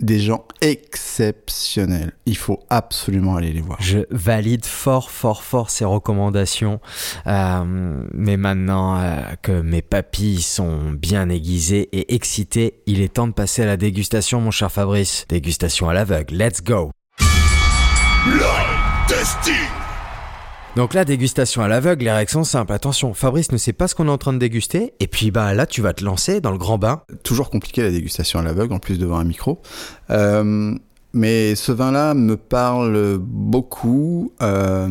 Des gens exceptionnels. Il faut absolument aller les voir. Je valide fort, fort, fort ces recommandations. Euh, mais maintenant euh, que mes papilles sont bien aiguisées et excitées, il est temps de passer à la dégustation, mon cher Fabrice. Dégustation à l'aveugle. Let's go! Live testing Donc là, dégustation à l'aveugle, les sont simples. Attention, Fabrice ne sait pas ce qu'on est en train de déguster. Et puis bah là, tu vas te lancer dans le grand bain. Toujours compliqué la dégustation à l'aveugle, en plus devant un micro. Euh, mais ce vin-là me parle beaucoup. Euh,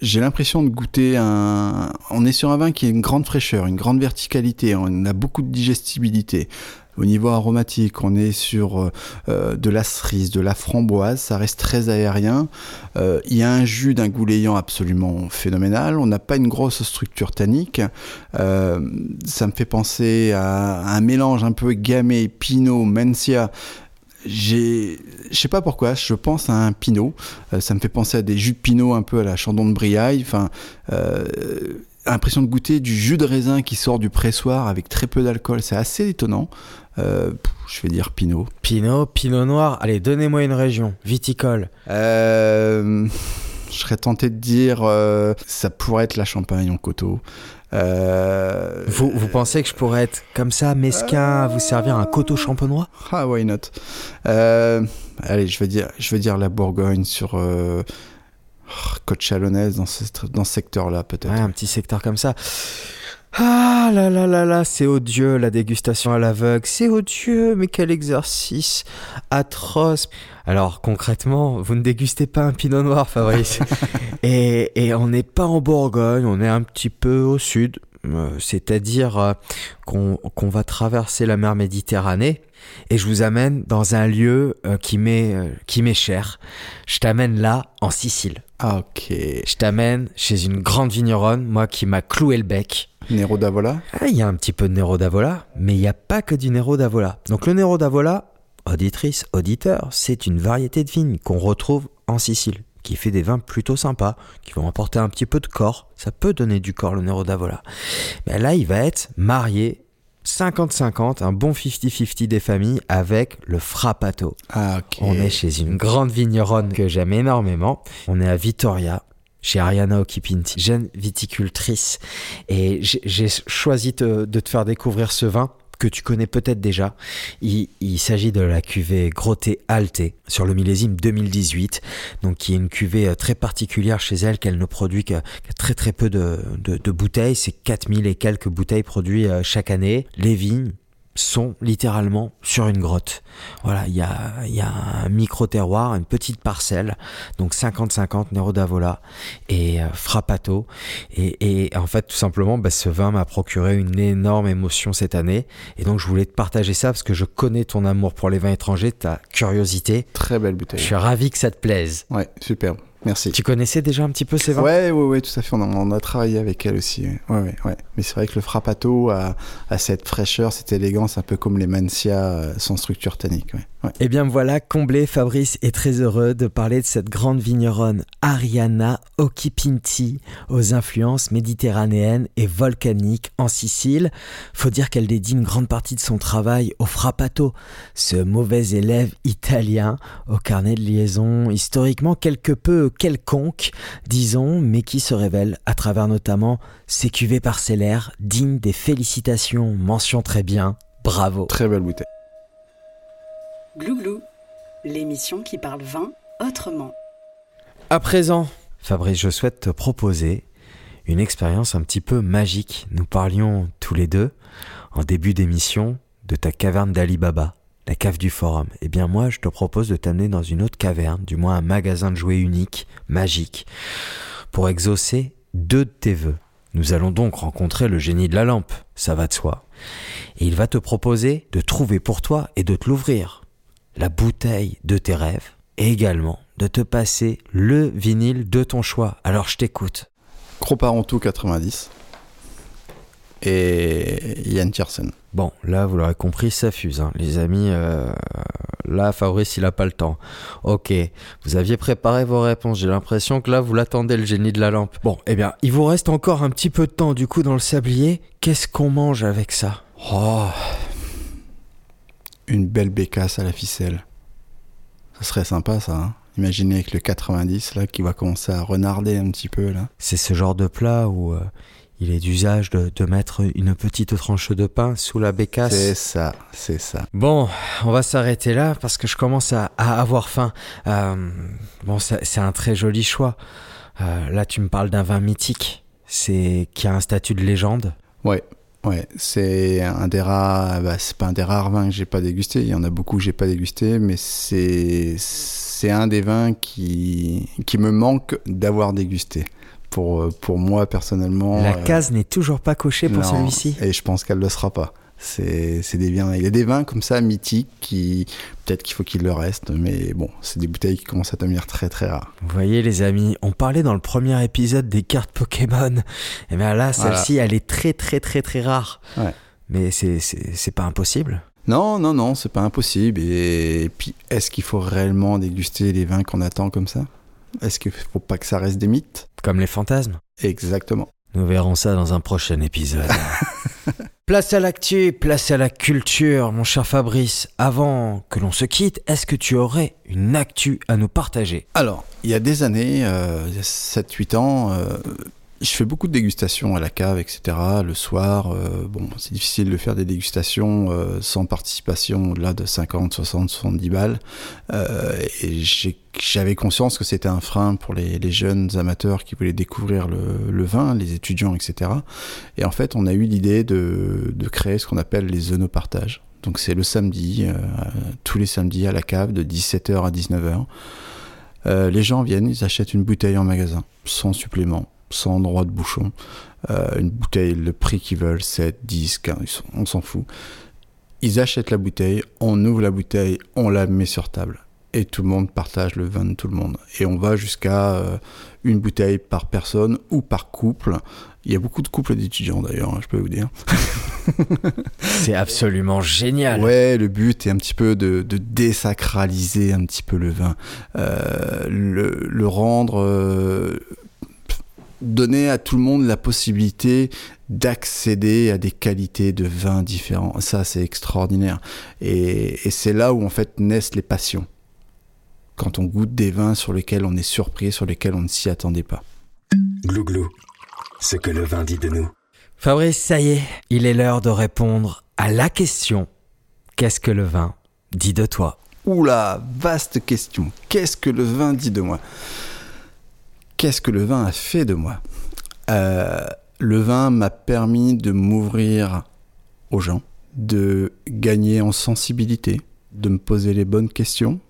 j'ai l'impression de goûter un. On est sur un vin qui a une grande fraîcheur, une grande verticalité. On a beaucoup de digestibilité. Au niveau aromatique, on est sur euh, de la cerise, de la framboise, ça reste très aérien. Euh, Il y a un jus d'un gouléant absolument phénoménal. On n'a pas une grosse structure tannique. Euh, ça me fait penser à un mélange un peu gamay, pinot, mencia. J'ai, je sais pas pourquoi, je pense à un pinot. Euh, ça me fait penser à des jus de pinot un peu à la chandon de Briaille. Enfin, euh, l'impression de goûter du jus de raisin qui sort du pressoir avec très peu d'alcool. C'est assez étonnant. Euh, je vais dire pinot. Pinot, Pinot Noir. Allez, donnez-moi une région. Viticole. Euh, je serais tenté de dire euh, ça pourrait être la Champagne en coteau. Vous, vous pensez que je pourrais être comme ça, mesquin, à vous servir un coteau champenois? Ah, why not? Allez, je vais dire, je vais dire la Bourgogne sur côte chalonnaise dans ce, dans ce secteur-là peut-être. Ouais, un petit secteur comme ça. Ah là là là là, c'est odieux la dégustation à l'aveugle, c'est odieux, mais quel exercice atroce. Alors concrètement, vous ne dégustez pas un pinot noir, Fabrice. et, et on n'est pas en Bourgogne, on est un petit peu au sud, c'est-à-dire euh, qu'on va traverser la mer Méditerranée et je vous amène dans un lieu euh, qui m'est euh, qui m'est cher. Je t'amène là en Sicile. Ah, ok. Je t'amène chez une grande vigneronne, moi qui m'a cloué le bec. Nero d'Avola Ah, il y a un petit peu de Nero d'Avola, mais il n'y a pas que du Nero d'Avola. Donc le Nero d'Avola, auditrice, auditeur, c'est une variété de vigne qu'on retrouve en Sicile, qui fait des vins plutôt sympas, qui vont apporter un petit peu de corps. Ça peut donner du corps le Nero d'Avola. Mais là, il va être marié 50-50, un bon 50-50 des familles avec le Frappato. Ah. On est chez une grande vigneronne que j'aime énormément. On est à Vittoria, chez Ariana Occhipinti, jeune viticultrice. Et j'ai j'ai choisi te- de te faire découvrir ce vin que tu connais peut-être déjà. Il, il s'agit de la cuvée Grotte Alte sur le millésime 2018, donc qui est une cuvée euh, très particulière chez elle qu'elle ne produit que, très très peu de, de- de bouteilles. C'est 4000 et quelques bouteilles produites euh, chaque année. Les vignes sont littéralement sur une grotte. Voilà, il y a, il y a un micro-terroir, une petite parcelle, donc 50-50 Nero d'Avola et euh, Frappato. Et, et en fait, tout simplement, bah, ce vin m'a procuré une énorme émotion cette année. Et donc, je voulais te partager ça parce que je connais ton amour pour les vins étrangers, ta curiosité. Très belle Je bouteille. suis ravi que ça te plaise. Ouais, superbe. Merci. Tu connaissais déjà un petit peu ces vins Ouais, ouais, ouais, tout à fait. On a, on a travaillé avec elle aussi. Ouais, ouais, ouais. Mais c'est vrai que le frappato a, a cette fraîcheur, cette élégance, un peu comme les Mancia euh, sans structure tannique. Ouais. Ouais. Eh bien voilà, comblé, Fabrice est très heureux de parler de cette grande vigneronne Ariana Occhipinti aux influences méditerranéennes et volcaniques en Sicile. Faut dire qu'elle dédie une grande partie de son travail au frappato, ce mauvais élève italien au carnet de liaison historiquement quelque peu quelconque, disons, mais qui se révèle à travers notamment ses cuvées parcellaires dignes des félicitations, mention très bien, bravo. Très belle bouteille. Glouglou, l'émission qui parle vin autrement. À présent, Fabrice, je souhaite te proposer une expérience un petit peu magique. Nous parlions tous les deux, en début d'émission, de ta caverne d'Ali Baba, la cave du forum. Eh bien moi, je te propose de t'amener dans une autre caverne, du moins un magasin de jouets unique, magique, pour exaucer deux de tes vœux. Nous allons donc rencontrer le génie de la lampe, ça va de soi. Et il va te proposer de trouver pour toi et de te l'ouvrir la bouteille de tes rêves et également de te passer le vinyle de ton choix. Alors je t'écoute. Croparentou 90 et Yann Tiersen. Bon, là, vous l'aurez compris, ça fuse, hein. les amis. euh, là, Fabrice, il a pas le temps. Ok, vous aviez préparé vos réponses. J'ai l'impression que là, vous l'attendez, le génie de la lampe. Bon, eh bien, il vous reste encore un petit peu de temps, du coup, dans le sablier. Qu'est-ce qu'on mange avec ça? Oh, Une belle bécasse à la ficelle. Ça serait sympa ça. Hein Imaginez avec le 90 là qui va commencer à renarder un petit peu là. c'est ce genre de plat où euh, il est d'usage de, de mettre une petite tranche de pain sous la bécasse. C'est ça, c'est ça. Bon, on va s'arrêter là parce que je commence à, à avoir faim. Euh, bon, c'est c'est un très joli choix. Euh, là, tu me parles d'un vin mythique, c'est qui a un statut de légende. Ouais, ouais, c'est un des rares, bah, c'est pas un des rares vins que j'ai pas dégusté. Il y en a beaucoup que j'ai pas dégusté, mais c'est c'est un des vins qui qui me manque d'avoir dégusté. Pour pour moi personnellement. La euh, case n'est toujours pas cochée pour celui-ci. Et je pense qu'elle le sera pas. C'est des vins, il y a des vins comme ça mythiques qui peut-être qu'il faut qu'il le reste, mais bon, c'est des bouteilles qui commencent à devenir très très rares. Vous voyez, les amis, on parlait dans le premier épisode des cartes Pokémon. Et bien là, celle-ci, elle est très très très très rare. Ouais. Mais c'est pas impossible. Non, non, non, c'est pas impossible. Et puis, est-ce qu'il faut réellement déguster les vins qu'on attend comme ça? Est-ce qu'il faut pas que ça reste des mythes? Comme les fantasmes. Exactement. Nous verrons ça dans un prochain épisode. place à l'actu, place à la culture, mon cher Fabrice. Avant que l'on se quitte, est-ce que tu aurais une actu à nous partager? Alors, il y a des années, euh, il y a 7-8 ans, euh, Je fais beaucoup de dégustations à la cave, etc. Le soir, euh, bon, c'est difficile de faire des dégustations euh, sans participation au-delà de 50, 60, 70 balles. Euh, et j'avais conscience que c'était un frein pour les, jeunes amateurs qui voulaient découvrir le, vin, les étudiants, etc. Et en fait, on a eu l'idée de, créer ce qu'on appelle les œnopartages. Donc c'est le samedi, tous les samedis à la cave, de 17h à 19h. Euh, les gens viennent, ils achètent une bouteille en magasin, sans supplément sans droit de bouchon. Euh, une bouteille, le prix qu'ils veulent, 7, 10, 15, on s'en fout. Ils achètent la bouteille, on ouvre la bouteille, on la met sur table. Et tout le monde partage le vin de tout le monde. Et on va jusqu'à euh, une bouteille par personne ou par couple. Il y a beaucoup de couples d'étudiants d'ailleurs, hein, je peux vous dire. C'est absolument génial. Ouais, le but est un petit peu de, de désacraliser un petit peu le vin, euh, le, le, rendre euh, donner à tout le monde la possibilité d'accéder à des qualités de vin différents. Ça, c'est extraordinaire. Et, et c'est là où, en fait, naissent les passions. Quand on goûte des vins sur lesquels on est surpris, sur lesquels on ne s'y attendait pas. Glouglou, ce que le vin dit de nous. Fabrice, ça y est, il est l'heure de répondre à la question. Qu'est-ce que le vin dit de toi? Oula, vaste question. Qu'est-ce que le vin dit de moi? Qu'est-ce que le vin a fait de moi euh, Le vin m'a permis de m'ouvrir aux gens, de gagner en sensibilité, de me poser les bonnes questions,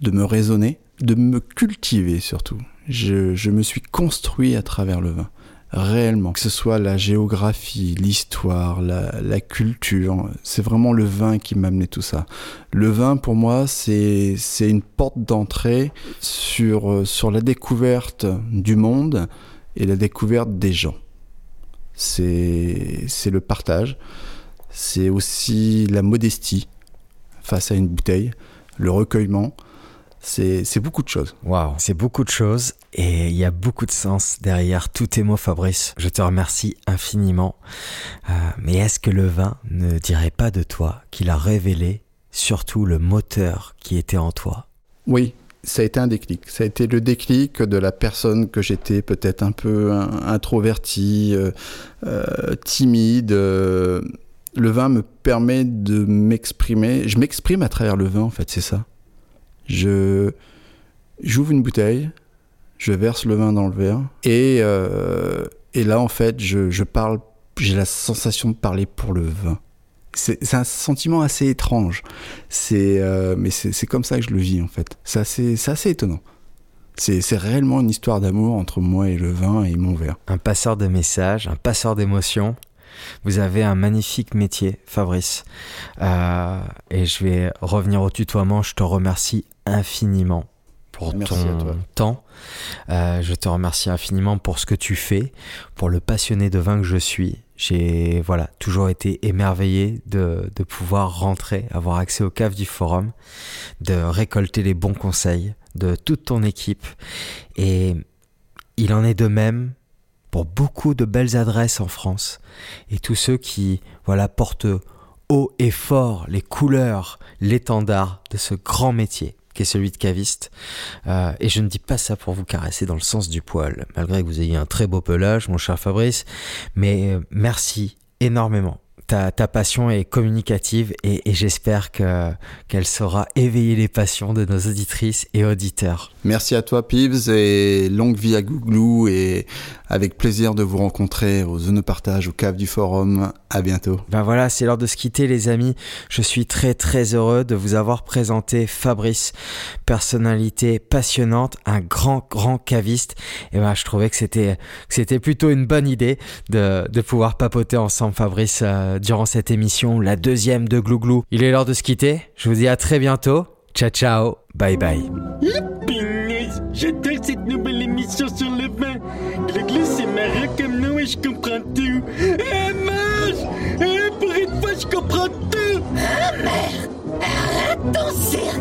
de me raisonner, de me cultiver surtout. Je, je me suis construit à travers le vin réellement, que ce soit la géographie, l'histoire, la, culture. C'est vraiment le vin qui m'a amené tout ça. Le vin, pour moi, c'est une porte d'entrée sur, sur la découverte du monde et la découverte des gens. C'est le partage. C'est aussi la modestie face à une bouteille, le recueillement. C'est beaucoup de choses. Waouh, c'est beaucoup de choses et il y a beaucoup de sens derrière tous tes mots, Fabrice. Je te remercie infiniment. Euh, mais est-ce que le vin ne dirait pas de toi qu'il a révélé surtout le moteur qui était en toi? Oui, ça a été un déclic. Ça a été le déclic de la personne que j'étais, peut-être un peu introverti, euh, euh, timide. Euh, le vin me permet de m'exprimer. Je m'exprime à travers le vin, en fait, c'est ça? Je j'ouvre une bouteille, je verse le vin dans le verre et, euh, et là en fait je, je parle, j'ai la sensation de parler pour le vin. C'est un sentiment assez étrange, euh, mais c'est comme ça que je le vis en fait. C'est assez, assez étonnant. C'est réellement une histoire d'amour entre moi et le vin et mon verre. Un passeur de messages, un passeur d'émotions. Vous avez un magnifique métier, Fabrice. Euh, et je vais revenir au tutoiement. Je te remercie infiniment pour Merci ton temps. Euh, je te remercie infiniment pour ce que tu fais, pour le passionné de vin que je suis. J'ai voilà toujours été émerveillé de, de pouvoir rentrer, avoir accès aux caves du forum, de récolter les bons conseils de toute ton équipe. Et il en est de même pour beaucoup de belles adresses en France. Et tous ceux qui voilà portent haut et fort les couleurs, l'étendard de ce grand métier qui est celui de caviste. Euh, et je ne dis pas ça pour vous caresser dans le sens du poil, malgré que vous ayez un très beau pelage, mon cher Fabrice. Mais euh, merci énormément. Ta, ta, passion est communicative et, et j'espère que qu'elle saura éveiller les passions de nos auditrices et auditeurs. Merci à toi Pibs et longue vie à Googlou et avec plaisir de vous rencontrer aux zones de partage, au cave du forum. À bientôt. Ben voilà, c'est l'heure de se quitter les amis. Je suis très très heureux de vous avoir présenté Fabrice, personnalité passionnante, un grand grand caviste. Et ben je trouvais que c'était que c'était plutôt une bonne idée de, de pouvoir papoter ensemble Fabrice euh, durant cette émission, la deuxième de Glouglou. Il est l'heure de se quitter. Je vous dis à très bientôt. Ciao ciao. Bye bye. J'adore cette nouvelle émission sur le vin. Glouglou, c'est marrant comme nom et je comprends tout. Ah, mange! Ah, pour une fois, je comprends tout! Ah, merde! Arrête ton cirque!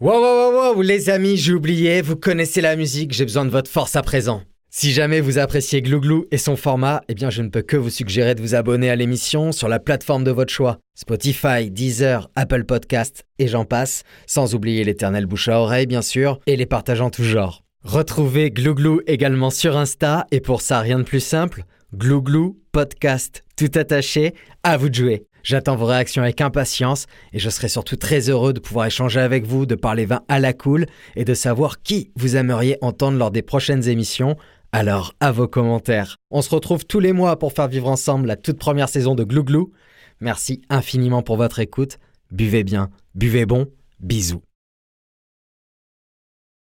Wow, wow, wow, wow, les amis, j'ai oublié, vous connaissez la musique, j'ai besoin de votre force à présent. Si jamais vous appréciez Glouglou et son format, eh bien je ne peux que vous suggérer de vous abonner à l'émission sur la plateforme de votre choix. Spotify, Deezer, Apple Podcast et j'en passe, sans oublier l'éternel bouche à oreille bien sûr, et les partageants tout genre. Retrouvez Glouglou également sur Insta et pour ça rien de plus simple, Glouglou podcast tout attaché, à vous de jouer. J'attends vos réactions avec impatience et je serai surtout très heureux de pouvoir échanger avec vous, de parler vin à la cool et de savoir qui vous aimeriez entendre lors des prochaines émissions. Alors, à vos commentaires. On se retrouve tous les mois pour faire vivre ensemble la toute première saison de Glouglou. Merci infiniment pour votre écoute. Buvez bien, buvez bon, bisous.